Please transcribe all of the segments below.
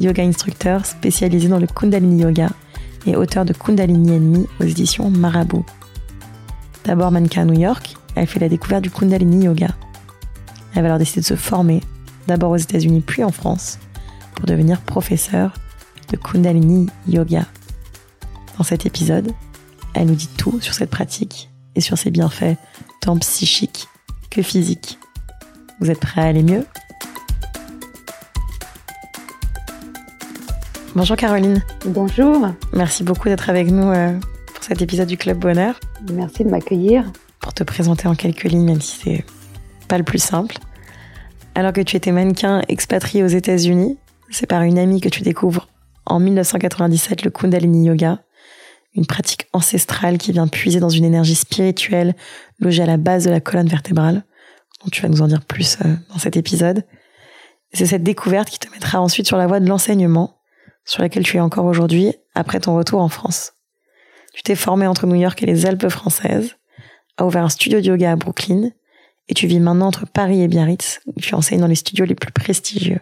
yoga instructeur spécialisée dans le Kundalini Yoga et auteur de Kundalini Enemy aux éditions Marabout. D'abord mannequin à New York, elle fait la découverte du Kundalini Yoga. Elle va alors décider de se former, d'abord aux États-Unis puis en France, pour devenir professeure de Kundalini Yoga. Dans cet épisode, elle nous dit tout sur cette pratique et sur ses bienfaits tant psychiques que physiques. Vous êtes prêts à aller mieux? Bonjour Caroline. Bonjour. Merci beaucoup d'être avec nous euh, pour cet épisode du Club Bonheur. Merci de m'accueillir. Pour te présenter en quelques lignes, même si c'est pas le plus simple. Alors que tu étais mannequin expatrié aux États-Unis, c'est par une amie que tu découvres en 1997 le Kundalini Yoga, une pratique ancestrale qui vient puiser dans une énergie spirituelle logée à la base de la colonne vertébrale, dont tu vas nous en dire plus euh, dans cet épisode. C'est cette découverte qui te mettra ensuite sur la voie de l'enseignement sur laquelle tu es encore aujourd'hui après ton retour en France. Tu t'es formé entre New York et les Alpes françaises, as ouvert un studio de yoga à Brooklyn, et tu vis maintenant entre Paris et Biarritz, où tu enseignes dans les studios les plus prestigieux.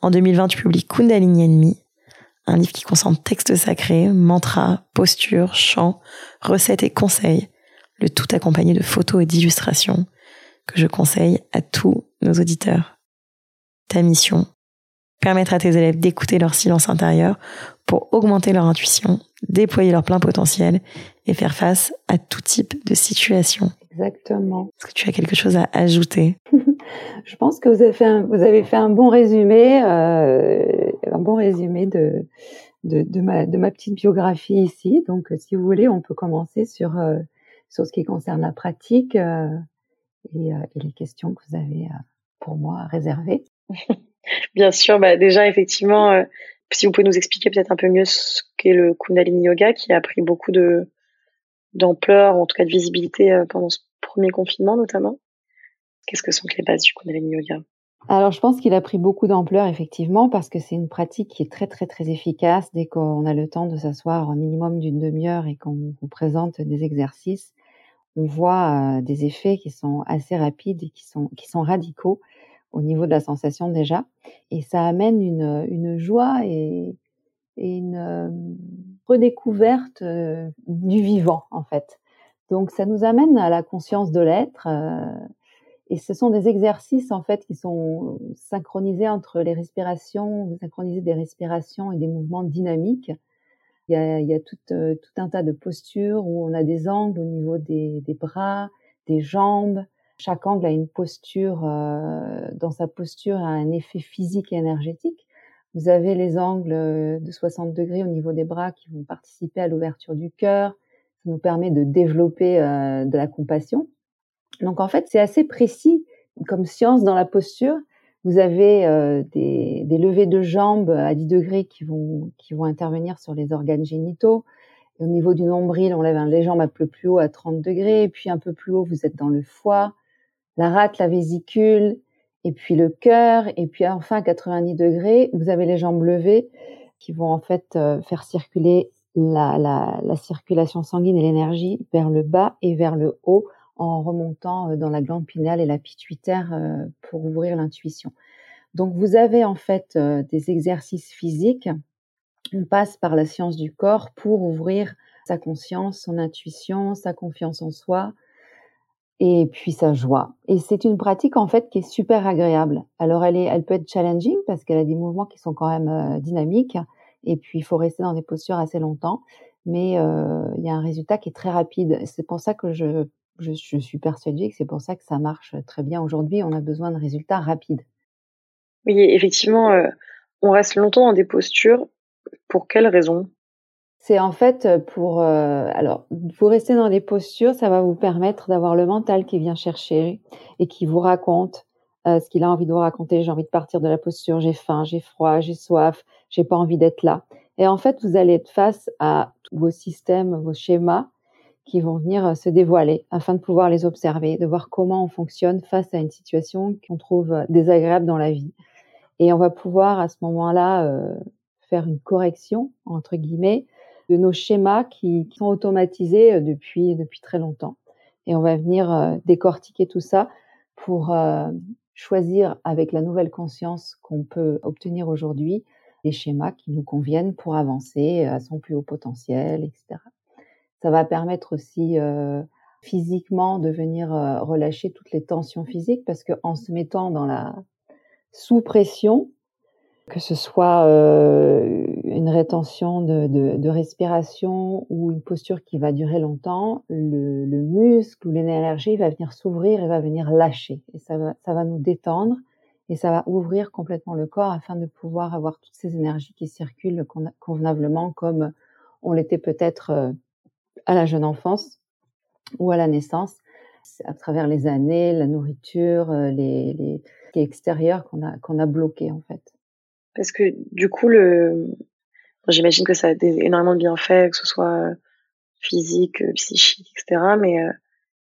En 2020, tu publies Kundalini Enemy, un livre qui concentre textes sacrés, mantras, postures, chants, recettes et conseils, le tout accompagné de photos et d'illustrations que je conseille à tous nos auditeurs. Ta mission, permettre à tes élèves d'écouter leur silence intérieur pour augmenter leur intuition, déployer leur plein potentiel et faire face à tout type de situation. Exactement. Est-ce que tu as quelque chose à ajouter? Je pense que vous avez fait un, vous avez fait un bon résumé, euh, un bon résumé de, de, de, ma, de ma petite biographie ici. Donc, si vous voulez, on peut commencer sur, euh, sur ce qui concerne la pratique euh, et, euh, et, les questions que vous avez euh, pour moi réservées. Bien sûr, bah déjà effectivement, euh, si vous pouvez nous expliquer peut-être un peu mieux ce qu'est le Kundalini Yoga, qui a pris beaucoup de d'ampleur, en tout cas de visibilité euh, pendant ce premier confinement notamment. Qu'est-ce que sont les bases du Kundalini Yoga? Alors, je pense qu'il a pris beaucoup d'ampleur, effectivement, parce que c'est une pratique qui est très, très, très efficace dès qu'on a le temps de s'asseoir un minimum d'une demi-heure et qu'on vous présente des exercices. On voit euh, des effets qui sont assez rapides et qui sont, qui sont radicaux au niveau de la sensation déjà. Et ça amène une, une joie et, une euh, redécouverte euh, du vivant, en fait. Donc, ça nous amène à la conscience de l'être. Euh, et ce sont des exercices, en fait, qui sont synchronisés entre les respirations, synchroniser des respirations et des mouvements dynamiques. Il y a, il y a tout, tout un tas de postures où on a des angles au niveau des, des bras, des jambes, chaque angle a une posture, euh, dans sa posture a un effet physique et énergétique. Vous avez les angles euh, de 60 degrés au niveau des bras qui vont participer à l'ouverture du cœur. Ça nous permet de développer euh, de la compassion. Donc en fait, c'est assez précis comme science dans la posture. Vous avez euh, des, des, levées de jambes à 10 degrés qui vont, qui vont intervenir sur les organes génitaux. Au niveau du nombril, on lève les jambes un peu plus haut à 30 degrés. Et puis un peu plus haut, vous êtes dans le foie la rate, la vésicule, et puis le cœur, et puis enfin à 90 degrés, vous avez les jambes levées qui vont en fait euh, faire circuler la circulation sanguine et l'énergie vers le bas et vers le haut en remontant euh, dans la glande pinale et la pituitaire euh, pour ouvrir l'intuition. Donc vous avez en fait des exercices physiques. On passe par la science du corps pour ouvrir sa conscience, son intuition, sa confiance en soi, et puis sa joie. Et c'est une pratique en fait qui est super agréable. Alors elle est, elle peut être challenging parce qu'elle a des mouvements qui sont quand même euh, dynamiques. Et puis il faut rester dans des postures assez longtemps, mais euh, il y a un résultat qui est très rapide. C'est pour ça que je, je, je suis persuadée que c'est pour ça que ça marche très bien aujourd'hui. On a besoin de résultats rapides. Oui, effectivement, euh, on reste longtemps dans des postures. Pour quelles raisons c'est en fait euh, pour euh, alors vous rester dans des postures, ça va vous permettre d'avoir le mental qui vient chercher et qui vous raconte euh, ce qu'il a envie de vous raconter. J'ai envie de partir de la posture, j'ai faim, j'ai froid, j'ai soif, j'ai pas envie d'être là. Et en fait, vous allez être face à tous vos systèmes, vos schémas qui vont venir se dévoiler afin de pouvoir les observer, de voir comment on fonctionne face à une situation qu'on trouve désagréable dans la vie. Et on va pouvoir à ce moment-là faire une correction, entre guillemets, de nos schémas qui, sont automatisés euh, depuis, depuis très longtemps. Et on va venir euh, décortiquer tout ça pour euh, choisir avec la nouvelle conscience qu'on peut obtenir aujourd'hui les schémas qui nous conviennent pour avancer à son plus haut potentiel, etc. Ça va permettre aussi euh, physiquement de venir relâcher toutes les tensions physiques parce qu'en se mettant dans la sous pression, que ce soit euh, une rétention de, de, de, respiration ou une posture qui va durer longtemps, le, le muscle ou l'énergie va venir s'ouvrir et va venir lâcher. Et ça va, ça va nous détendre et ça va ouvrir complètement le corps afin de pouvoir avoir toutes ces énergies qui circulent convenablement comme on l'était peut-être euh, à la jeune enfance ou à la naissance, à travers les années, la nourriture, euh, les, les, les extérieurs qu'on a, qu'on a bloqué en fait. Parce que du coup, j'imagine que ça a des, énormément de bienfaits, que ce soit physique, psychique, etc. Mais euh,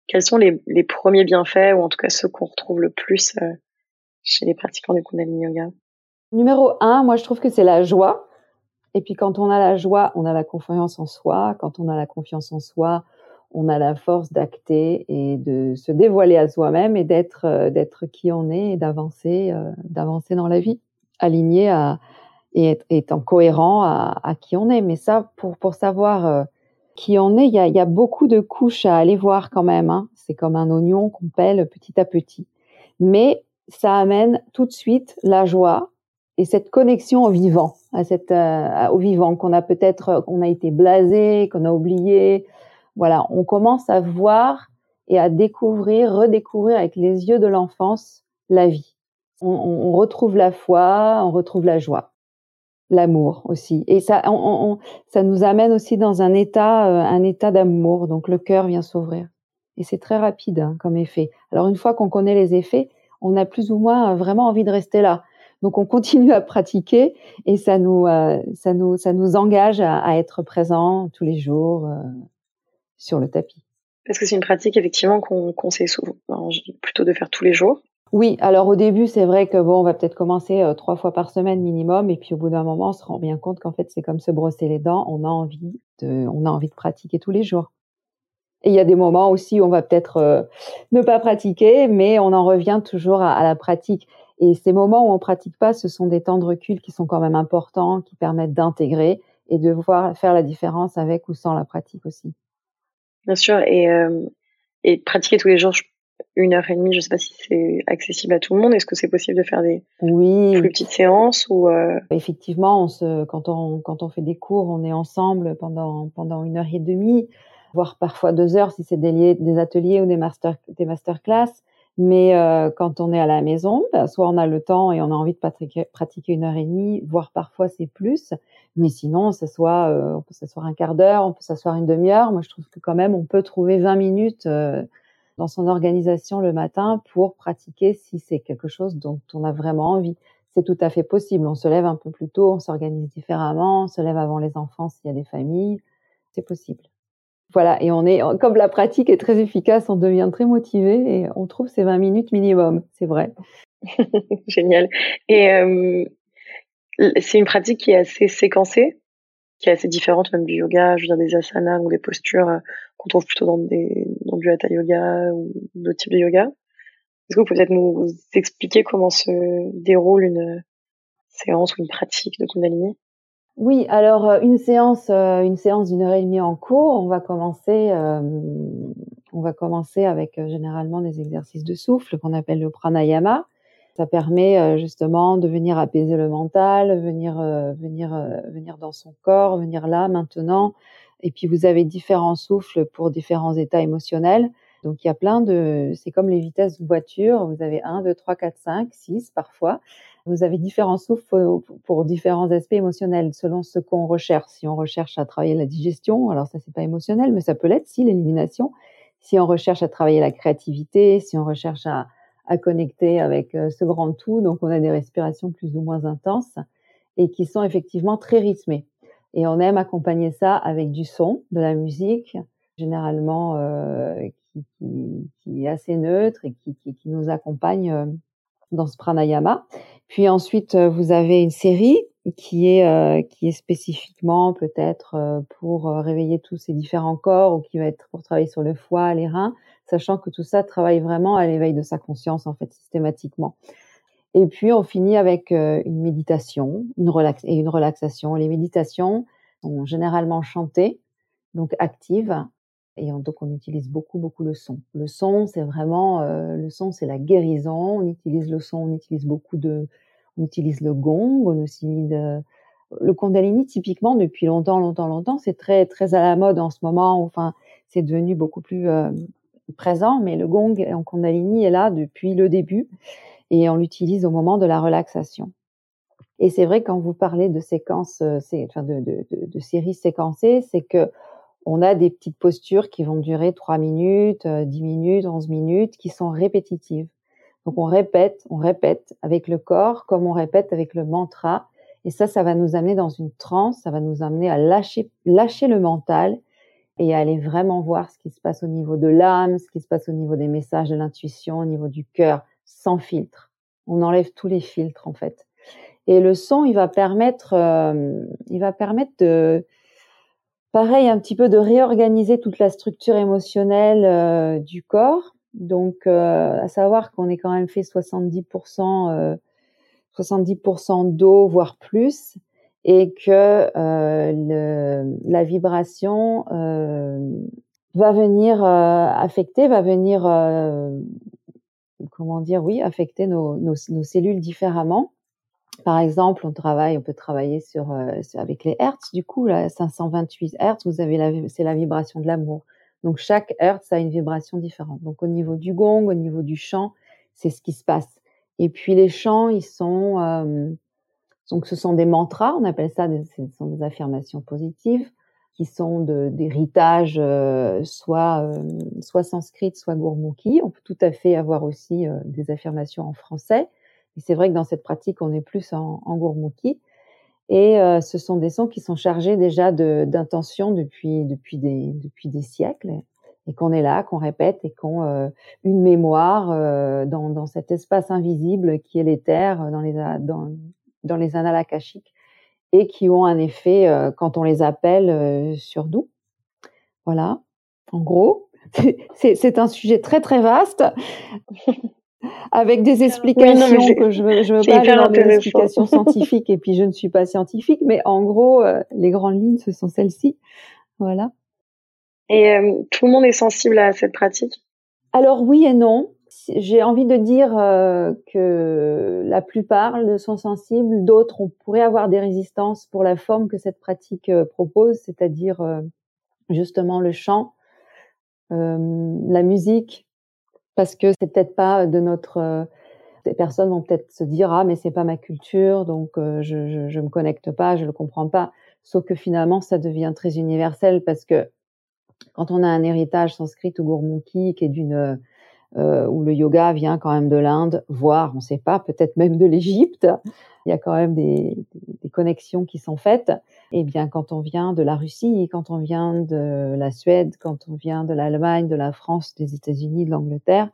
quels sont les, premiers bienfaits, ou en tout cas ceux qu'on retrouve le plus euh, chez les pratiquants du Kundalini Yoga? Numéro un, moi je trouve que c'est la joie. Et puis quand on a la joie, on a la confiance en soi. Quand on a la confiance en soi, on a la force d'acter et de se dévoiler à soi-même et d'être euh, d'être qui on est et d'avancer euh, d'avancer dans la vie aligné à et étant cohérent à, à, qui on est mais ça pour pour savoir euh, qui on est il y a, y a, beaucoup de couches à aller voir quand même hein. c'est comme un oignon qu'on pèle petit à petit mais ça amène tout de suite la joie et cette connexion au vivant à cette au vivant qu'on a peut-être qu'on a été blasé qu'on a oublié voilà, on commence à voir et à découvrir, redécouvrir avec les yeux de l'enfance la vie. On, on, retrouve la foi, on retrouve la joie, l'amour aussi. Et ça, on, ça nous amène aussi dans un état, euh, un état d'amour. Donc le cœur vient s'ouvrir. Et c'est très rapide hein, comme effet. Alors une fois qu'on connaît les effets, on a plus ou moins euh, vraiment envie de rester là. Donc on continue à pratiquer et ça nous, euh, ça nous, ça nous engage à, à, être présent tous les jours. Euh, sur le tapis. Parce que c'est une pratique effectivement qu'on conseille souvent, plutôt de faire tous les jours. Oui, alors au début, c'est vrai que bon, on va peut-être commencer euh, trois fois par semaine minimum, et puis au bout d'un moment, on se rend bien compte qu'en fait, c'est comme se brosser les dents. On a envie de, on a envie de pratiquer tous les jours. Et il y a des moments aussi où on va peut-être euh, ne pas pratiquer, mais on en revient toujours à, la pratique. Et ces moments où on pratique pas, ce sont des temps de recul qui sont quand même importants, qui permettent d'intégrer et de voir faire la différence avec ou sans la pratique aussi. Bien sûr, et, euh, pratiquer tous les jours une heure et demie, je sais pas si c'est accessible à tout le monde. Est-ce que c'est possible de faire des oui. plus petites séances ou euh... Effectivement, on se, quand on quand on fait des cours, on est ensemble pendant pendant une heure et demie, voire parfois deux heures si c'est des, des ateliers ou des master des masterclass. Mais euh, quand on est à la maison, bah, soit on a le temps et on a envie de pratiquer, pratiquer une heure et demie, voire parfois c'est plus. Mais sinon, ça soit, euh, on peut s'asseoir un quart d'heure, on peut s'asseoir une demi-heure. Moi, je trouve que quand même, on peut trouver 20 minutes euh, dans son organisation le matin pour pratiquer si c'est quelque chose dont on a vraiment envie. C'est tout à fait possible. On se lève un peu plus tôt, on s'organise différemment, on se lève avant les enfants s'il y a des familles. C'est possible. Voilà, et on est, comme la pratique est très efficace, on devient très motivé et on trouve ces 20 minutes minimum, c'est vrai. Génial. Et euh, c'est une pratique qui est assez séquencée, qui est assez différente même du yoga, je veux dire des asanas ou des postures euh, qu'on trouve plutôt dans, du hatha yoga ou d'autres types de yoga. Est-ce que vous pouvez peut-être nous expliquer comment se déroule une séance ou une pratique de Kundalini? Oui, alors euh, une séance, euh, une séance d'une heure et demie en cours, on va commencer, euh, on va commencer avec généralement des exercices de souffle qu'on appelle le pranayama. Ça permet justement de venir apaiser le mental, venir, venir, venir dans son corps, venir là maintenant. Et puis vous avez différents souffles pour différents états émotionnels. Donc il y a plein de, c'est comme les vitesses de voiture. Vous avez 1, 2, 3, 4, 5, 6 parfois. Vous avez différents souffles pour différents aspects émotionnels selon ce qu'on recherche. Si on recherche à travailler la digestion, alors ça c'est pas émotionnel, mais ça peut l'être si l'élimination. Si on recherche à travailler la créativité, si on recherche à, à connecter avec euh, ce grand tout, donc on a des respirations plus ou moins intenses et qui sont effectivement très rythmées. Et on aime accompagner ça avec du son, de la musique, généralement euh, qui, qui, qui, est assez neutre et qui, qui, qui nous accompagne euh, dans ce pranayama. Puis ensuite, euh, vous avez une série qui est euh, qui est spécifiquement peut-être euh, pour réveiller tous ces différents corps ou qui va être pour travailler sur le foie, les reins, sachant que tout ça travaille vraiment à l'éveil de sa conscience en fait systématiquement. Et puis on finit avec une méditation, une relax et une relaxation. Les méditations sont généralement chantées, donc actives, et donc on utilise beaucoup beaucoup le son. Le son, c'est vraiment euh, le son, c'est la guérison. On utilise le son, on utilise beaucoup de, on utilise le gong, on utilise euh, le Kundalini typiquement depuis longtemps, longtemps, longtemps. C'est très très à la mode en ce moment. Enfin, c'est devenu beaucoup plus euh, présent. Mais le gong en Kundalini est là depuis le début et on l'utilise au moment de la relaxation. Et c'est vrai quand vous parlez de séquences, de, de séries séquencées, c'est que on a des petites postures qui vont durer 3 minutes, 10 euh, minutes, 11 minutes, qui sont répétitives. Donc on répète, on répète avec le corps comme on répète avec le mantra. Et ça, ça va nous amener dans une transe, ça va nous amener à lâcher, lâcher le mental et à aller vraiment voir ce qui se passe au niveau de l'âme, ce qui se passe au niveau des messages de l'intuition, au niveau du cœur, sans filtre. On enlève tous les filtres en fait. Et le son, il va permettre, euh, il va permettre de, Pareil, un petit peu de réorganiser toute la structure émotionnelle euh, du corps. Donc, euh, à savoir qu'on est quand même fait 70%, 70% euh, d'eau, voire plus, et que la vibration va venir affecter, va venir, comment dire, oui, affecter nos, cellules différemment. Par exemple, on travaille, on peut travailler sur, euh, avec les hertz. Du coup, là, 528 hertz, vous avez la, c'est la vibration de l'amour. Donc chaque hertz a une vibration différente. Donc au niveau du gong, au niveau du chant, c'est ce qui se passe. Et puis les chants, ils sont euh, donc ce sont des mantras, on appelle ça, ce sont des affirmations positives qui sont d'héritage euh, soit euh, soit sanskrit, soit gurmukhi. On peut tout à fait avoir aussi euh, des affirmations en français. Et c'est vrai que dans cette pratique, on est plus en, en gourmouki. Et euh, ce sont des sons qui sont chargés déjà d'intention depuis, depuis, des, depuis des siècles et qu'on est là, qu'on répète et qu'on euh, une mémoire euh, dans, dans cet espace invisible qui est l'éther dans les, dans, dans les annales et qui ont un effet euh, quand on les appelle euh, sur nous. Voilà, en gros, c'est un sujet très très vaste. avec des explications que je veux, je veux pas aller dans des explications scientifiques et puis je ne suis pas scientifique, mais en gros, euh, les grandes lignes, ce sont celles-ci. Voilà. Et tout le monde est sensible à cette pratique? Alors oui et non. J'ai envie de dire euh, que la plupart le sont sensibles, d'autres on pourrait avoir des résistances pour la forme que cette pratique propose, c'est-à-dire justement le chant, la musique, parce que c'est peut-être pas de notre euh, des personnes vont peut-être se dire ah mais c'est pas ma culture donc euh, je, je me connecte pas je le comprends pas. Sauf que finalement ça devient très universel parce que quand on a un héritage sanskrit ou gourmukhi qui est d'une euh, où le yoga vient quand même de l'Inde, voire, on ne sait pas, peut-être même de l'Égypte. Il y a quand même des, des, connexions qui sont faites. Et eh bien, quand on vient de la Russie, quand on vient de la Suède, quand on vient de l'Allemagne, de la France, des États-Unis, de l'Angleterre,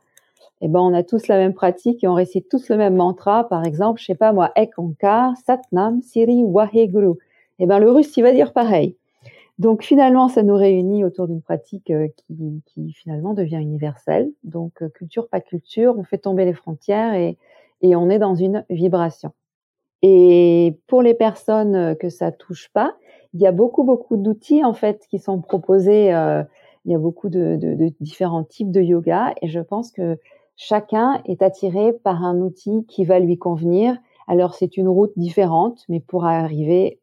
eh ben, on a tous la même pratique et on récite tous le même mantra. Par exemple, je sais pas moi, Ek Onkar, Satnam, Siri, Waheguru. Eh ben, le russe, il va dire pareil. Donc finalement, ça nous réunit autour d'une pratique euh, qui, finalement devient universelle. Donc euh, culture, pas culture, on fait tomber les frontières et, on est dans une vibration. Et pour les personnes euh, que ça touche pas, il y a beaucoup beaucoup d'outils en fait qui sont proposés. Il y a beaucoup de, de, différents types de yoga et je pense que chacun est attiré par un outil qui va lui convenir. Alors c'est une route différente, mais pour arriver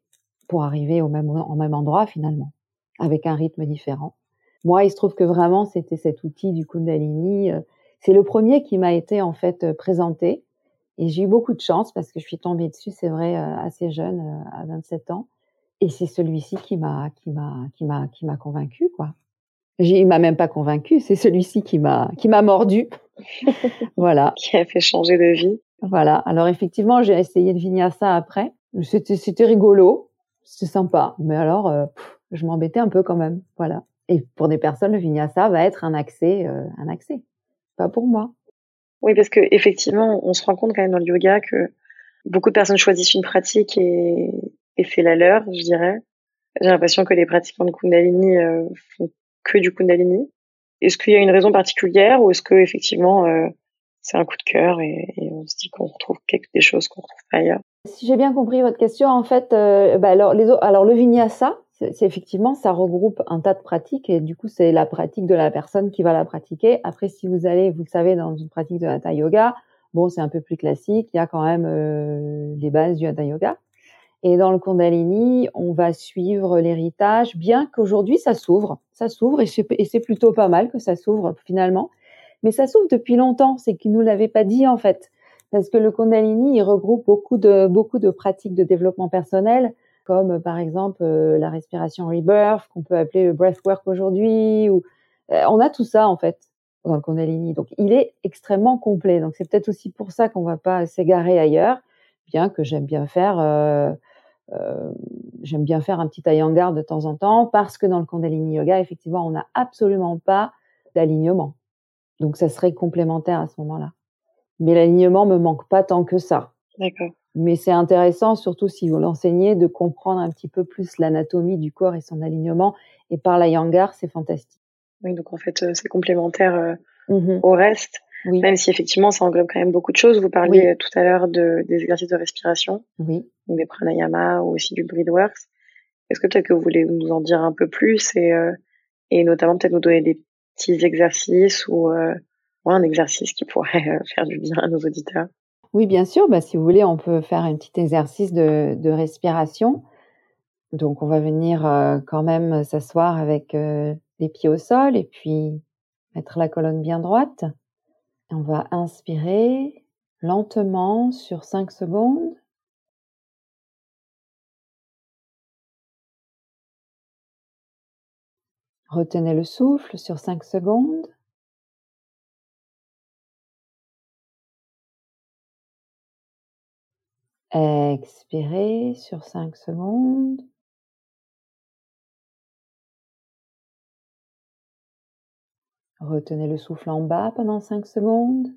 pour arriver au même, au même endroit finalement, avec un rythme différent. Moi, il se trouve que vraiment, c'était cet outil du Kundalini. Euh, c'est le premier qui m'a été en fait euh, présenté. Et j'ai eu beaucoup de chance parce que je suis tombée dessus, c'est vrai, euh, assez jeune, à 27 ans. Et c'est celui-ci qui m'a, qui m'a, qui m'a, qui m'a convaincu, quoi. Il m'a même pas convaincu, c'est celui-ci qui m'a, qui m'a mordu. voilà. Qui a fait changer de vie. Voilà. Alors effectivement, j'ai essayé de ça après. C'était, c'était rigolo c'est sympa. Mais alors, je m'embêtais un peu quand même. Voilà. Et pour des personnes, le vinyasa va être un accès, un accès. Pas pour moi. Oui, parce que effectivement, on se rend compte quand même dans le yoga que beaucoup de personnes choisissent une pratique et, et fait la leur, je dirais. J'ai l'impression que les pratiquants de Kundalini euh, font que du Kundalini. Est-ce qu'il y a une raison particulière ou est-ce que effectivement euh, c'est un coup de cœur et, on se dit qu'on retrouve quelque, des choses qu'on retrouve pas ailleurs? Si j'ai bien compris votre question, en fait, euh, bah alors, les, alors le vinyasa, c'est effectivement, ça regroupe un tas de pratiques et du coup, c'est la pratique de la personne qui va la pratiquer. Après, si vous allez, vous le savez, dans une pratique de hatha yoga, bon, c'est un peu plus classique. Il y a quand même euh, les bases du hatha yoga. Et dans le Kundalini, on va suivre l'héritage, bien qu'aujourd'hui ça s'ouvre, ça s'ouvre et c'est plutôt pas mal que ça s'ouvre finalement. Mais ça s'ouvre depuis longtemps, c'est qu'ils nous l'avaient pas dit en fait, parce que le Kundalini il regroupe beaucoup de beaucoup de pratiques de développement personnel, comme par exemple euh, la respiration rebirth qu'on peut appeler le breathwork aujourd'hui, ou euh, on a tout ça en fait dans le Kundalini. Donc il est extrêmement complet. Donc c'est peut-être aussi pour ça qu'on va pas s'égarer ailleurs, bien que j'aime bien faire. Euh, euh, j'aime bien faire un petit Iyengar de temps en temps parce que dans le Kundalini Yoga, effectivement, on n'a absolument pas d'alignement. Donc, ça serait complémentaire à ce moment-là. Mais l'alignement me manque pas tant que ça. D'accord. Mais c'est intéressant, surtout si vous l'enseignez, de comprendre un petit peu plus l'anatomie du corps et son alignement. Et par l'Iyengar, c'est fantastique. Oui, donc en fait, euh, c'est complémentaire euh, mmh au reste. Oui. Même si effectivement, ça englobe quand même beaucoup de choses. Vous parliez tout à l'heure de, des exercices de respiration, oui. donc des pranayama ou aussi du breathworks. Est-ce que peut-être que vous voulez nous en dire un peu plus et, euh, et notamment peut-être nous donner des petits exercices ou euh, un exercice qui pourrait euh, faire du bien à nos auditeurs Oui, bien sûr. Bah, si vous voulez, on peut faire un petit exercice de, respiration. Donc, on va venir euh, quand même s'asseoir avec euh, les pieds au sol et puis mettre la colonne bien droite. On va inspirer lentement sur 5 secondes. Retenez le souffle sur 5 secondes. Expirez sur 5 secondes. Retenez le souffle en bas pendant 5 secondes.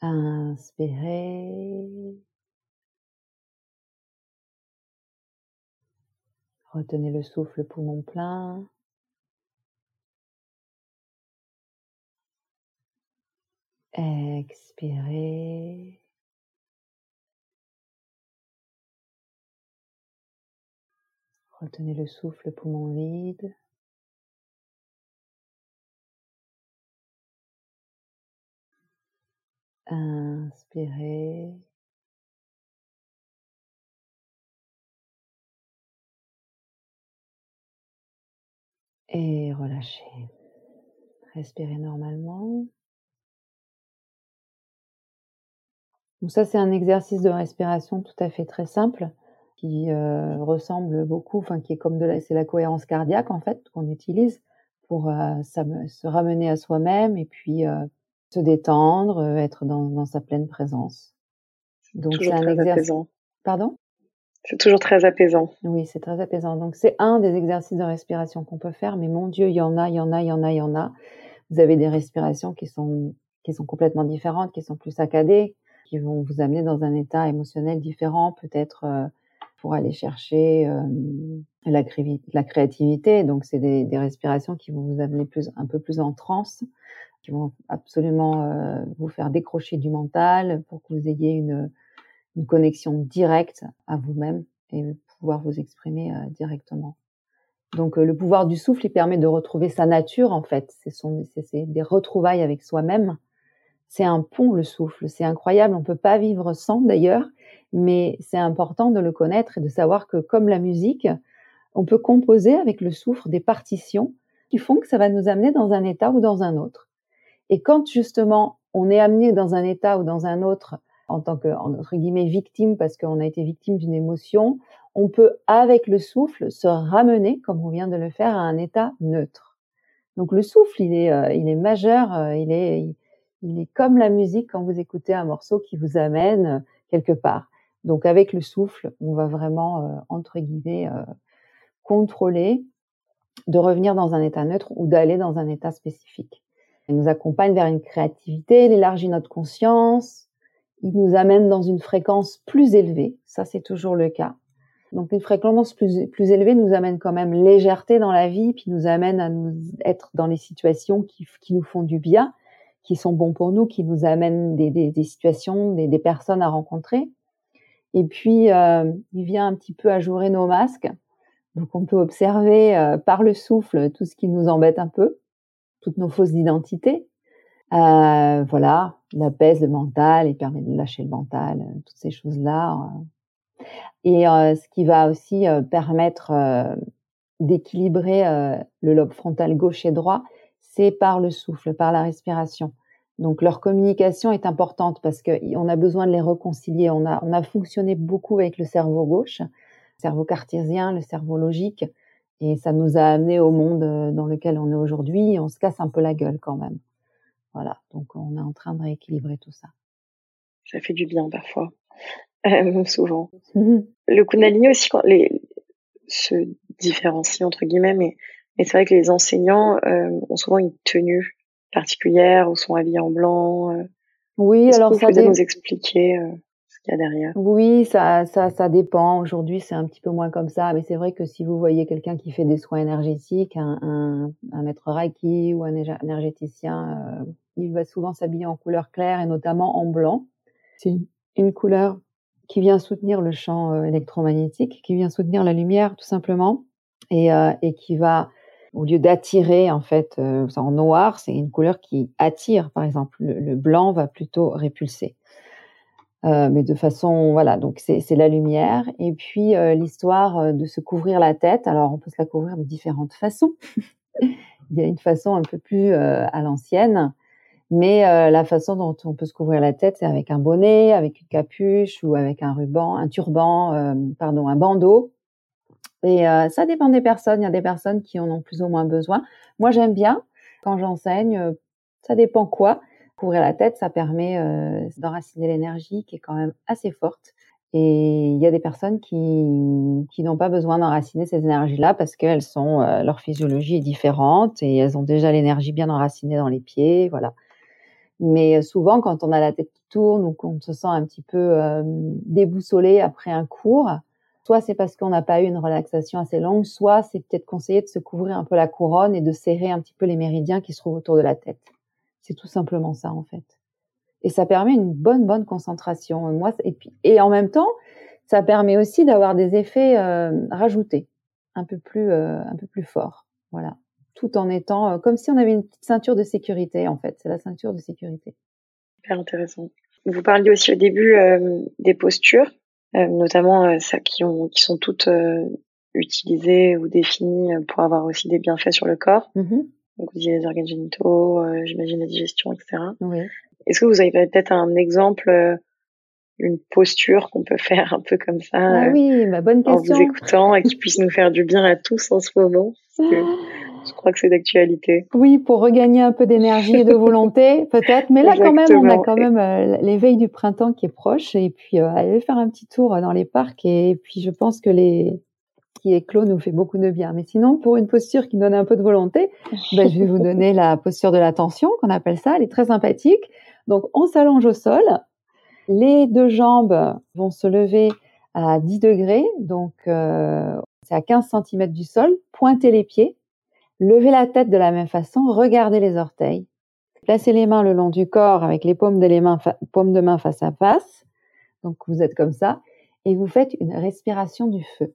Inspirez. Retenez le souffle poumon plein. Expirez. Retenez le souffle, poumon vide. Inspirez. Et relâchez. Respirez normalement. Donc ça, c'est un exercice de respiration tout à fait très simple qui euh, ressemble beaucoup, enfin qui est comme de la, c'est la cohérence cardiaque en fait qu'on utilise pour euh, se ramener à soi-même et puis euh, se détendre, être dans, dans, sa pleine présence. Donc c'est un exercice. Apaisant. Pardon? C'est toujours très apaisant. Oui, c'est très apaisant. Donc c'est un des exercices de respiration qu'on peut faire, mais mon Dieu, il y en a, il y en a, il y en a, il y en a. Vous avez des respirations qui sont qui sont complètement différentes, qui sont plus saccadées, qui vont vous amener dans un état émotionnel différent, peut-être pour aller chercher euh, la, créativité. Donc, c'est des, respirations qui vont vous amener plus, un peu plus en transe, qui vont absolument euh, vous faire décrocher du mental pour que vous ayez une, une connexion directe à vous-même et pouvoir vous exprimer euh, directement. Donc, le pouvoir du souffle, il permet de retrouver sa nature, en fait. C'est des retrouvailles avec soi-même. C'est un pont, le souffle. C'est incroyable. On peut pas vivre sans, d'ailleurs mais c'est important de le connaître et de savoir que comme la musique, on peut composer avec le souffle des partitions qui font que ça va nous amener dans un état ou dans un autre. Et quand justement on est amené dans un état ou dans un autre en tant que entre guillemets victime parce qu'on a été victime d'une émotion, on peut avec le souffle se ramener comme on vient de le faire à un état neutre. Donc le souffle, il est, euh, il est majeur, euh, il est, Il est comme la musique quand vous écoutez un morceau qui vous amène quelque part. Donc avec le souffle, on va vraiment, entre guillemets, contrôler de revenir dans un état neutre ou d'aller dans un état spécifique. Il nous accompagne vers une créativité, il élargit notre conscience, il nous amène dans une fréquence plus élevée, ça c'est toujours le cas. Donc une fréquence plus, plus élevée nous amène quand même légèreté dans la vie, puis nous amène à nous être dans les situations qui, qui nous font du bien, qui sont bons pour nous, qui nous amènent des, des, situations, des, personnes à rencontrer. Et puis euh, il vient un petit peu ajourer nos masques. Donc on peut observer euh, par le souffle tout ce qui nous embête un peu, toutes nos fausses identités. Euh, voilà, il apaise le mental, il permet de lâcher le mental, toutes ces choses-là. Et ce qui va aussi permettre d'équilibrer le lobe frontal gauche et droit, c'est par le souffle, par la respiration. Donc leur communication est importante parce qu'on a besoin de les réconcilier. On a, on a fonctionné beaucoup avec le cerveau gauche, le cerveau cartésien, le cerveau logique, et ça nous a amené au monde dans lequel on est aujourd'hui. On se casse un peu la gueule quand même. Voilà, donc on est en train de rééquilibrer tout ça. Ça fait du bien parfois, euh, souvent. Le Kundalini aussi, quand les, se différencie entre guillemets, mais, mais c'est vrai que les enseignants euh, ont souvent une tenue particulière ou sont habillés en blanc. Euh. Oui, alors ça. Vous nous expliquer derrière? Oui, ça, ça, ça dépend. Aujourd'hui, c'est un petit peu moins comme ça, mais c'est vrai que si vous voyez quelqu'un qui fait des soins énergétiques, un, un, un maître Reiki ou un énergéticien, euh, il va souvent s'habiller en couleur claire et notamment en blanc. C'est une couleur qui vient soutenir le champ euh, électromagnétique, qui vient soutenir la lumière tout simplement, et, euh, et qui va au lieu d'attirer en fait en noir, c'est une couleur qui attire. Par exemple, le blanc va plutôt répulser. Euh, mais de façon, voilà, donc c'est la lumière. Et puis euh, l'histoire euh, de se couvrir la tête. Alors on peut se la couvrir de différentes façons. Il y a une façon un peu plus à l'ancienne, mais la façon dont on peut se couvrir la tête, c'est avec un bonnet, avec une capuche ou avec un ruban, un turban, pardon, un bandeau. Et ça dépend des personnes. Il y a des personnes qui en ont plus ou moins besoin. Moi, j'aime bien quand j'enseigne. ça dépend quoi. Couvrir la tête, ça permet euh, d'enraciner l'énergie qui est quand même assez forte. Et il y a des personnes qui, qui n'ont pas besoin d'enraciner ces énergies-là parce qu'elles sont euh, leur physiologie est différente et elles ont déjà l'énergie bien enracinée dans les pieds, voilà. Mais euh, souvent, quand on a la tête qui tourne ou qu'on se sent un petit peu déboussolé après un cours, soit c'est parce qu'on n'a pas eu une relaxation assez longue, soit c'est peut-être conseillé de se couvrir un peu la couronne et de serrer un petit peu les méridiens qui se trouvent autour de la tête. C'est tout simplement ça en fait. Et ça permet une bonne bonne concentration. Moi et puis et en même temps, ça permet aussi d'avoir des effets euh, rajoutés, un peu plus euh, un peu plus forts. Voilà, tout en étant euh, comme si on avait une petite ceinture de sécurité en fait. C'est la ceinture de sécurité. Hyper intéressant. Vous parliez aussi au début des postures, notamment ça qui ont qui sont toutes utilisées ou définies pour avoir aussi des bienfaits sur le corps. Mmh donc vous disiez les organes génitaux, euh, j'imagine la digestion, etc. Oui. Est-ce que vous avez peut-être un exemple, euh, une posture qu'on peut faire un peu comme ça ah oui, ma bonne question. en vous écoutant et qui puisse nous faire du bien à tous en ce moment? Parce que je crois que c'est d'actualité. Oui, pour regagner un peu d'énergie et de volonté, peut-être. Mais là, quand même, on a quand même euh, l'éveil du printemps qui est proche. Et puis, euh, aller faire un petit tour dans les parcs. Et puis, je pense que les, qui est clos nous fait beaucoup de bien. Mais sinon, pour une posture qui donne un peu de volonté, ben, je vais vous donner la posture de l'attention, qu'on appelle ça. Elle est très sympathique. Donc, on s'allonge au sol. Les deux jambes vont se lever à 10 degrés. Donc, euh, c'est à 15 cm du sol. Pointez les pieds. Levez la tête de la même façon. Regardez les orteils. Placez les mains le long du corps avec les paumes de, les mains paumes de main face à face. Donc, vous êtes comme ça. Et vous faites une respiration du feu.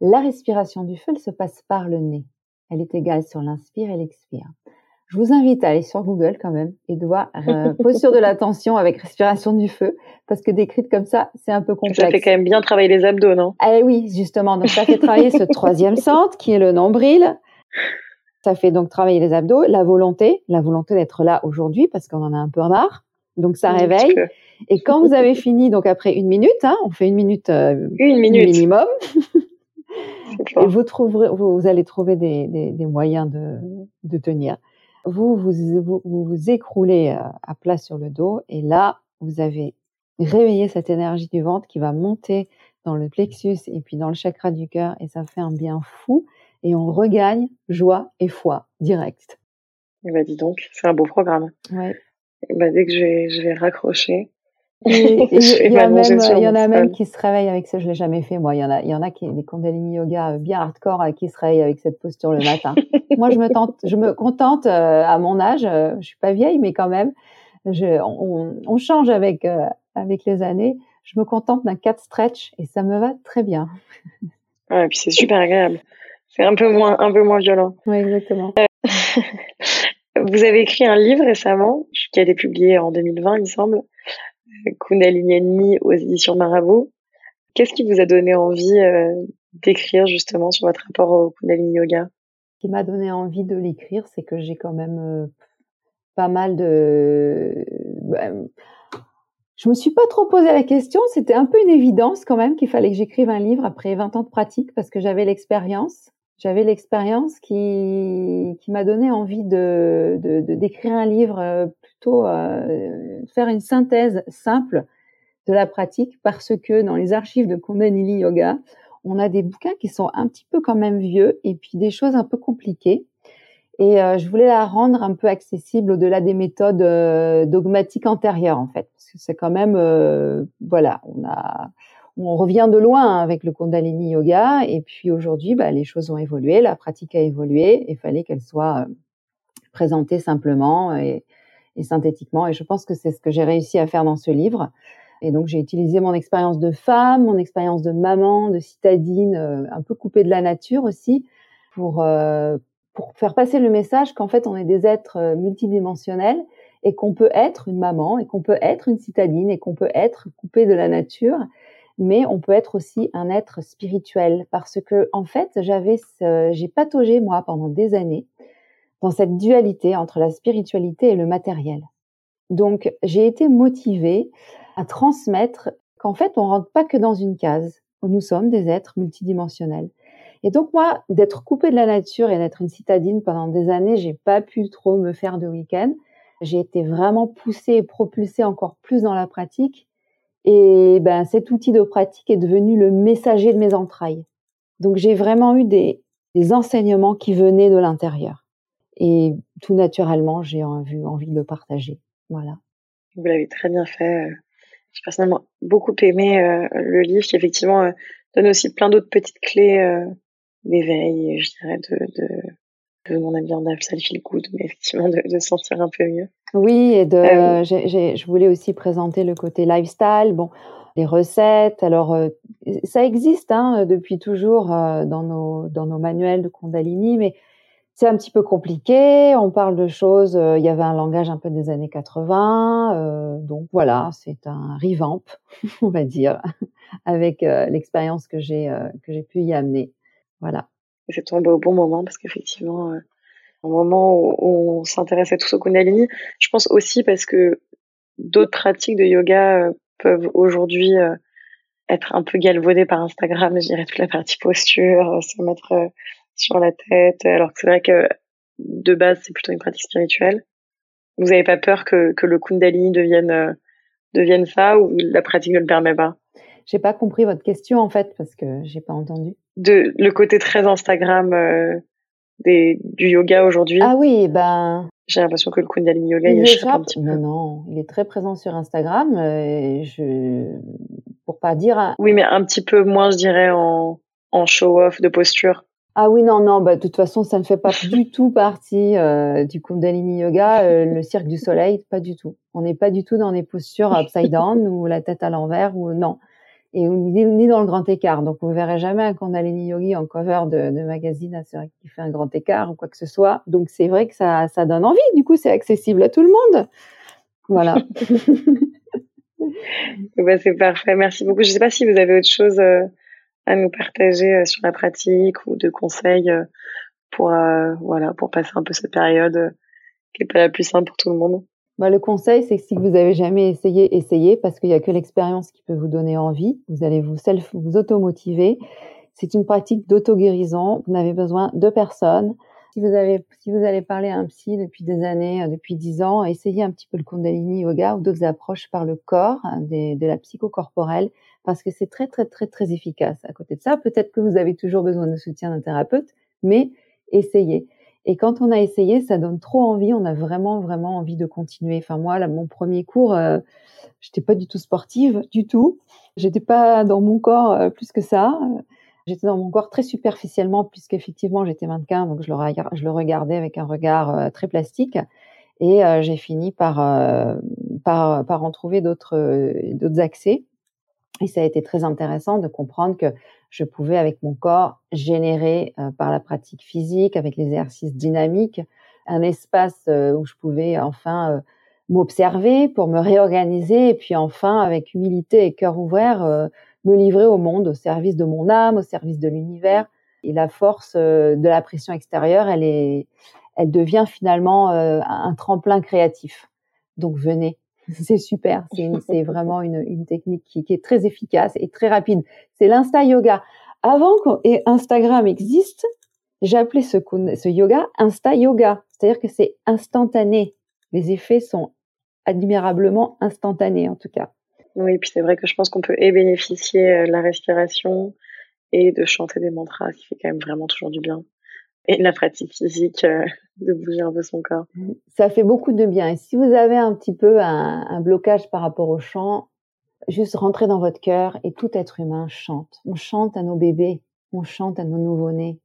La respiration du feu, elle se passe par le nez. Elle est égale sur l'inspire et l'expire. Je vous invite à aller sur Google quand même et de voir euh, posture de l'attention avec respiration du feu parce que décrite comme ça, c'est un peu complexe. Ça fait quand même bien travailler les abdos, non? Eh oui, justement. Donc ça fait travailler ce troisième centre qui est le nombril. Ça fait donc travailler les abdos, la volonté, la volonté d'être là aujourd'hui parce qu'on en a un peu marre. Donc ça réveille. Et quand vous avez fini, donc après une minute, hein, on fait une minute, euh, une minute minimum. Et vous trouverez, vous, allez trouver des, des, des moyens de, de, tenir. vous vous, vous, vous écroulez euh, à plat sur le dos et là, vous avez réveillé cette énergie du ventre qui va monter dans le plexus et puis dans le chakra du cœur et ça fait un bien fou et on regagne joie et foi direct. Eh ben dis donc, c'est un beau programme. Ouais. Eh ben, dès que je vais, je vais raccrocher. Il y, en a même qui se réveillent avec ça, je l'ai jamais fait. Moi, il y en a, il y en a qui des Kundalini yoga bien hardcore qui se réveillent avec cette posture le matin. Moi, je me tente, je me contente euh, à mon âge. Euh, je suis pas vieille, mais quand même, je, on, on change avec euh, avec les années. Je me contente d'un cat stretch et ça me va très bien. Ouais, et puis c'est super agréable. C'est un peu moins, un peu moins violent. Oui, exactement. Vous avez écrit un livre récemment, qui a été publié en 2020, il me semble, Kundalini Enemy aux éditions Marabout. Qu'est-ce qui vous a donné envie euh, d'écrire justement sur votre rapport au Kundalini Yoga? Ce qui m'a donné envie de l'écrire, c'est que j'ai quand même euh, pas mal de... Bah, je me suis pas trop posé la question, c'était un peu une évidence quand même qu'il fallait que j'écrive un livre après 20 ans de pratique parce que j'avais l'expérience j'avais l'expérience qui, qui m'a donné envie de, de, d'écrire un livre euh, plutôt euh, faire une synthèse simple de la pratique parce que dans les archives de Kundalini Yoga, on a des bouquins qui sont un petit peu quand même vieux et puis des choses un peu compliquées. Et euh, je voulais la rendre un peu accessible au-delà des méthodes euh, dogmatiques antérieures en fait, parce que c'est quand même voilà, on a on revient de loin avec le Kundalini Yoga. Et puis aujourd'hui, bah, les choses ont évolué, la pratique a évolué. Il fallait qu'elle soit euh, présentée simplement et, synthétiquement. Et je pense que c'est ce que j'ai réussi à faire dans ce livre. Et donc j'ai utilisé mon expérience de femme, mon expérience de maman, de citadine, euh, un peu coupée de la nature aussi, pour euh, pour faire passer le message qu'en fait on est des êtres multidimensionnels et qu'on peut être une maman et qu'on peut être une citadine et qu'on peut être coupé de la nature mais on peut être aussi un être spirituel parce que en fait j'avais j'ai pataugé moi pendant des années dans cette dualité entre la spiritualité et le matériel. Donc j'ai été motivée à transmettre qu'en fait on rentre pas que dans une case. Nous sommes des êtres multidimensionnels. Et donc moi, d'être coupée de la nature et d'être une citadine pendant des années, j'ai pas pu trop me faire de week-end. J'ai été vraiment poussée et propulsée encore plus dans la pratique. Et ben, cet outil de pratique est devenu le messager de mes entrailles. Donc j'ai vraiment eu des, des enseignements qui venaient de l'intérieur. Et tout naturellement, j'ai eu envie de le partager. Voilà. Vous l'avez très bien fait. J'ai personnellement beaucoup aimé euh, le livre qui effectivement euh, donne aussi plein d'autres petites clés euh, d'éveil, je dirais, de, de, de mon ami en ça le feel good, mais effectivement de, de sentir un peu mieux. Oui, et de, euh, je voulais aussi présenter le côté lifestyle, bon, les recettes. Alors, euh, ça existe hein, depuis toujours euh, dans, nos, dans nos manuels de Kundalini, mais c'est un petit peu compliqué. On parle de choses, il y avait un langage un peu des années 80, donc voilà, c'est un revamp, on va dire, avec l'expérience que j'ai que j'ai pu y amener. Voilà. Et c'est tombé au bon moment parce qu'effectivement, au moment où, on s'intéressait tous au Kundalini. Je pense aussi parce que d'autres pratiques de yoga euh, peuvent aujourd'hui euh, être un peu galvaudées par Instagram, je dirais toute la partie posture, euh, se mettre sur la tête, alors que c'est vrai que de base c'est plutôt une pratique spirituelle. Vous n'avez pas peur que, que le Kundalini devienne devienne ça ou la pratique ne le permet pas? J'ai pas compris votre question en fait parce que j'ai pas entendu. De le côté très Instagram du yoga aujourd'hui. Ah oui, ben. J'ai l'impression que le Kundalini Yoga, il, échappe un petit peu. Non, non, il est très présent sur Instagram. Euh, je, pour pas dire. Oui, mais un petit peu moins, je dirais, en, en show-off de posture. Ah oui, non, non, bah, de toute façon, ça ne fait pas du tout partie euh, du Kundalini Yoga, euh, le cirque du soleil, pas du tout. On n'est pas du tout dans des postures upside down ou la tête à l'envers ou non et ni, dans le grand écart. Donc, vous verrez jamais un Kundalini Yogi en cover de, de magazine qui fait un grand écart ou quoi que ce soit. Donc, c'est vrai que ça, ça donne envie. Du coup, c'est accessible à tout le monde. Voilà. bah, c'est parfait. Merci beaucoup. Je ne sais pas si vous avez autre chose euh, à nous partager euh, sur la pratique ou de conseils euh, pour, voilà, pour passer un peu cette période qui n'est pas la plus simple pour tout le monde. Bah, le conseil, c'est que si vous avez jamais essayé, essayez parce qu'il n'y a que l'expérience qui peut vous donner envie. Vous allez vous self, vous automotiver. C'est une pratique d'auto-guérison. Vous n'avez besoin de personne. Si vous avez, si vous allez parler à un psy depuis des années, euh, depuis dix ans, essayez un petit peu le Kundalini Yoga ou d'autres approches par le corps, hein, de la psychocorporelle, parce que c'est très, très, très, très efficace. À côté de ça, peut-être que vous avez toujours besoin de soutien d'un thérapeute, mais essayez. Et quand on a essayé, ça donne trop envie. On a vraiment, vraiment envie de continuer. Enfin, moi, mon premier cours, euh, j'étais pas du tout sportive, du tout. J'étais pas dans mon corps euh, plus que ça. J'étais dans mon corps très superficiellement, puisqu'effectivement, j'étais mannequin, donc je le, regardais avec un regard euh, très plastique. Et euh, j'ai fini par, par, par en trouver d'autres accès. Et ça a été très intéressant de comprendre que je pouvais, avec mon corps, générer par la pratique physique, avec l'exercice dynamique, un espace où je pouvais enfin m'observer pour me réorganiser et puis enfin, avec humilité et cœur ouvert, me livrer au monde, au service de mon âme, au service de l'univers. Et la force de la pression extérieure, elle est, elle devient finalement un tremplin créatif. Donc venez, c'est super. C'est vraiment une, une technique qui, qui, est très efficace et très rapide. C'est l'insta yoga. Avant qu'Instagram existe, j'appelais ce, ce yoga Insta yoga. C'est-à-dire que c'est instantané. Les effets sont admirablement instantanés en tout cas. Oui, puis c'est vrai que je pense qu'on peut et bénéficier euh, de la respiration et de chanter des mantras, qui fait quand même vraiment toujours du bien. Et de la pratique physique, euh, de bouger un peu son corps. Ça fait beaucoup de bien. Et si vous avez un petit peu un, un blocage par rapport au chant, juste rentrez dans votre cœur et tout être humain chante. On chante à nos bébés, on chante à nos nouveau-nés.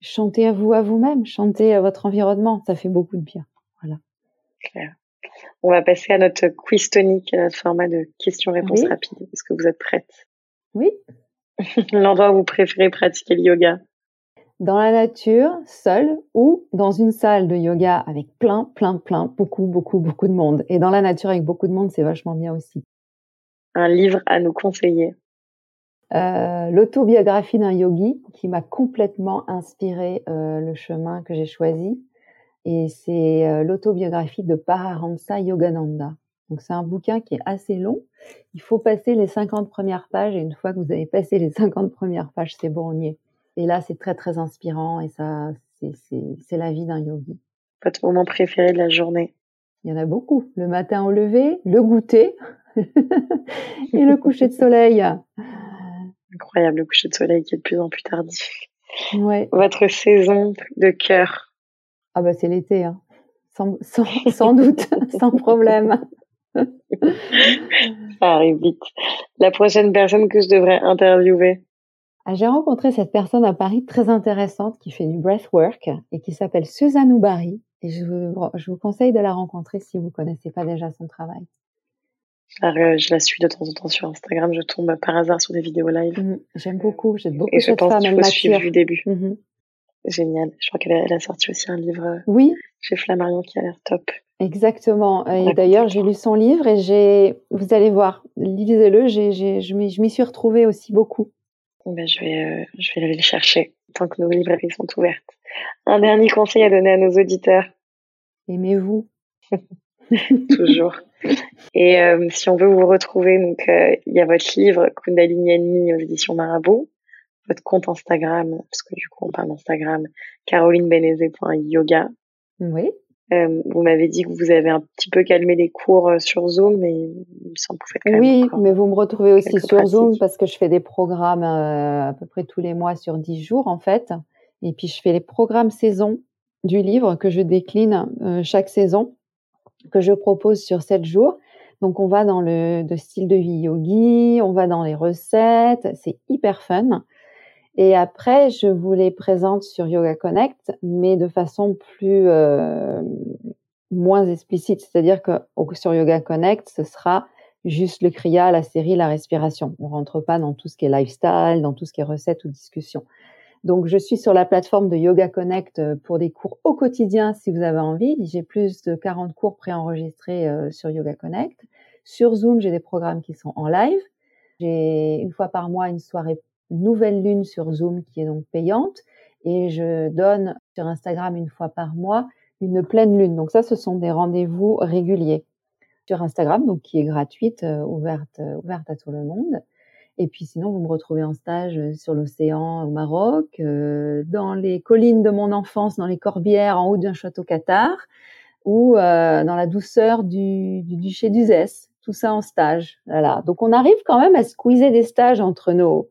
Chantez à vous, à vous-même, chantez à votre environnement. Ça fait beaucoup de bien. Voilà. Claire. On va passer à notre quiz tonique, notre format de questions-réponses rapides. Est-ce que vous êtes prête? Oui. L'endroit où vous préférez pratiquer le yoga? Dans la nature, seul ou dans une salle de yoga avec plein, plein, plein, beaucoup, beaucoup, beaucoup de monde. Et dans la nature avec beaucoup de monde, c'est vachement bien aussi. Un livre à nous conseiller euh, L'autobiographie d'un yogi qui m'a complètement inspiré euh, le chemin que j'ai choisi et c'est euh, l'autobiographie de Pararamsa Yogananda. Donc c'est un bouquin qui est assez long. Il faut passer les 50 premières pages et une fois que vous avez passé les 50 premières pages, c'est bon, on y est. Et là, c'est très très inspirant et ça, c'est la vie d'un yogi. Votre moment préféré de la journée Il y en a beaucoup. Le matin au lever, le goûter et le coucher de soleil. Incroyable, le coucher de soleil qui est de plus en plus tardif. Ouais. Votre saison de cœur ah bah c'est l'été, hein. sans, sans, sans doute, sans problème. Ça arrive vite. La prochaine personne que je devrais interviewer J'ai rencontré cette personne à Paris très intéressante qui fait du breathwork et qui s'appelle Suzanne Oubari. Et je vous, je vous conseille de la rencontrer si vous connaissez pas déjà son travail. je la suis de temps en temps sur Instagram. Je tombe par hasard sur des vidéos live. Mmh, j'aime beaucoup. J'aime beaucoup et cette je pense femme. Elle mature. du début. Mmh Génial. Je crois qu'elle a, sorti aussi un livre euh, oui. chez Flammarion qui a l'air top. Exactement. Et d'ailleurs, j'ai lu son livre et j'ai, vous allez voir, lisez-le, je m'y suis retrouvée aussi beaucoup. Ben, je vais, euh, je vais aller le chercher tant que nos librairies sont ouvertes. Un dernier conseil à donner à nos auditeurs. Aimez-vous. Toujours. Et euh, si on veut vous retrouver, donc il y a votre livre Kundalini Enemy aux éditions Marabout votre compte Instagram, parce que du coup on parle d'Instagram, carolinebénézé.yoga. Oui. Euh, vous m'avez dit que vous avez un petit peu calmé les cours euh, sur Zoom, mais il me semble que vous faites quand Oui, mais vous me retrouvez aussi sur Zoom parce que je fais des programmes euh, à peu près tous les mois sur 10 jours en fait. Et puis je fais les programmes saison du livre que je décline euh, chaque saison, que je propose sur 7 jours. Donc on va dans le de style de vie yogi, on va dans les recettes, c'est hyper fun. Et après, je vous les présente sur Yoga Connect, mais de façon plus euh, moins explicite. C'est-à-dire que sur Yoga Connect, ce sera juste le kriya, la série, la respiration. On rentre pas dans tout ce qui est lifestyle, dans tout ce qui est recettes ou discussions. Donc, je suis sur la plateforme de Yoga Connect euh, pour des cours au quotidien si vous avez envie. J'ai plus de 40 cours préenregistrés euh, sur Yoga Connect. Sur Zoom, j'ai des programmes qui sont en live. J'ai une fois par mois une soirée nouvelle lune sur Zoom qui est donc payante et je donne sur Instagram une fois par mois une pleine lune. Donc ça, ce sont des rendez-vous réguliers sur Instagram, donc qui est gratuite, euh, ouverte, euh, ouverte à tout le monde. Et puis sinon, vous me retrouvez en stage sur l'océan au Maroc, dans les collines de mon enfance, dans les Corbières, en haut d'un château Qatar, ou dans la douceur du, du duché d'Uzès. Tout ça en stage. Voilà. Donc on arrive quand même à squeezer des stages entre nos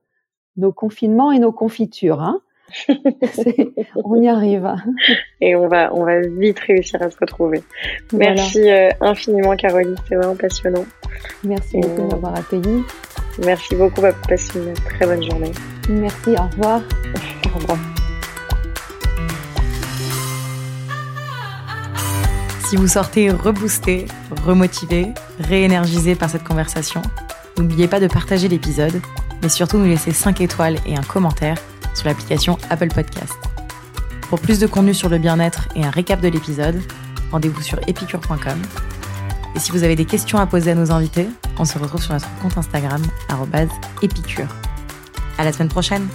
nos confinements et nos confitures. Hein on y arrive. Et on va, on va vite réussir à se retrouver. Merci euh, infiniment, Caroline. C'est vraiment passionnant. Merci beaucoup d'avoir accueilli. Merci beaucoup. Passe une très bonne journée. Merci. Au revoir. au revoir. Si vous sortez reboosté, remotivé, réénergisé par cette conversation, n'oubliez pas de partager l'épisode, mais surtout nous laisser 5 étoiles et un commentaire sur l'application Apple Podcast. Pour plus de contenu sur le bien-être et un récap de l'épisode, rendez-vous sur epicure.com. Et si vous avez des questions à poser à nos invités, on se retrouve sur notre compte Instagram, épicure. À la semaine prochaine!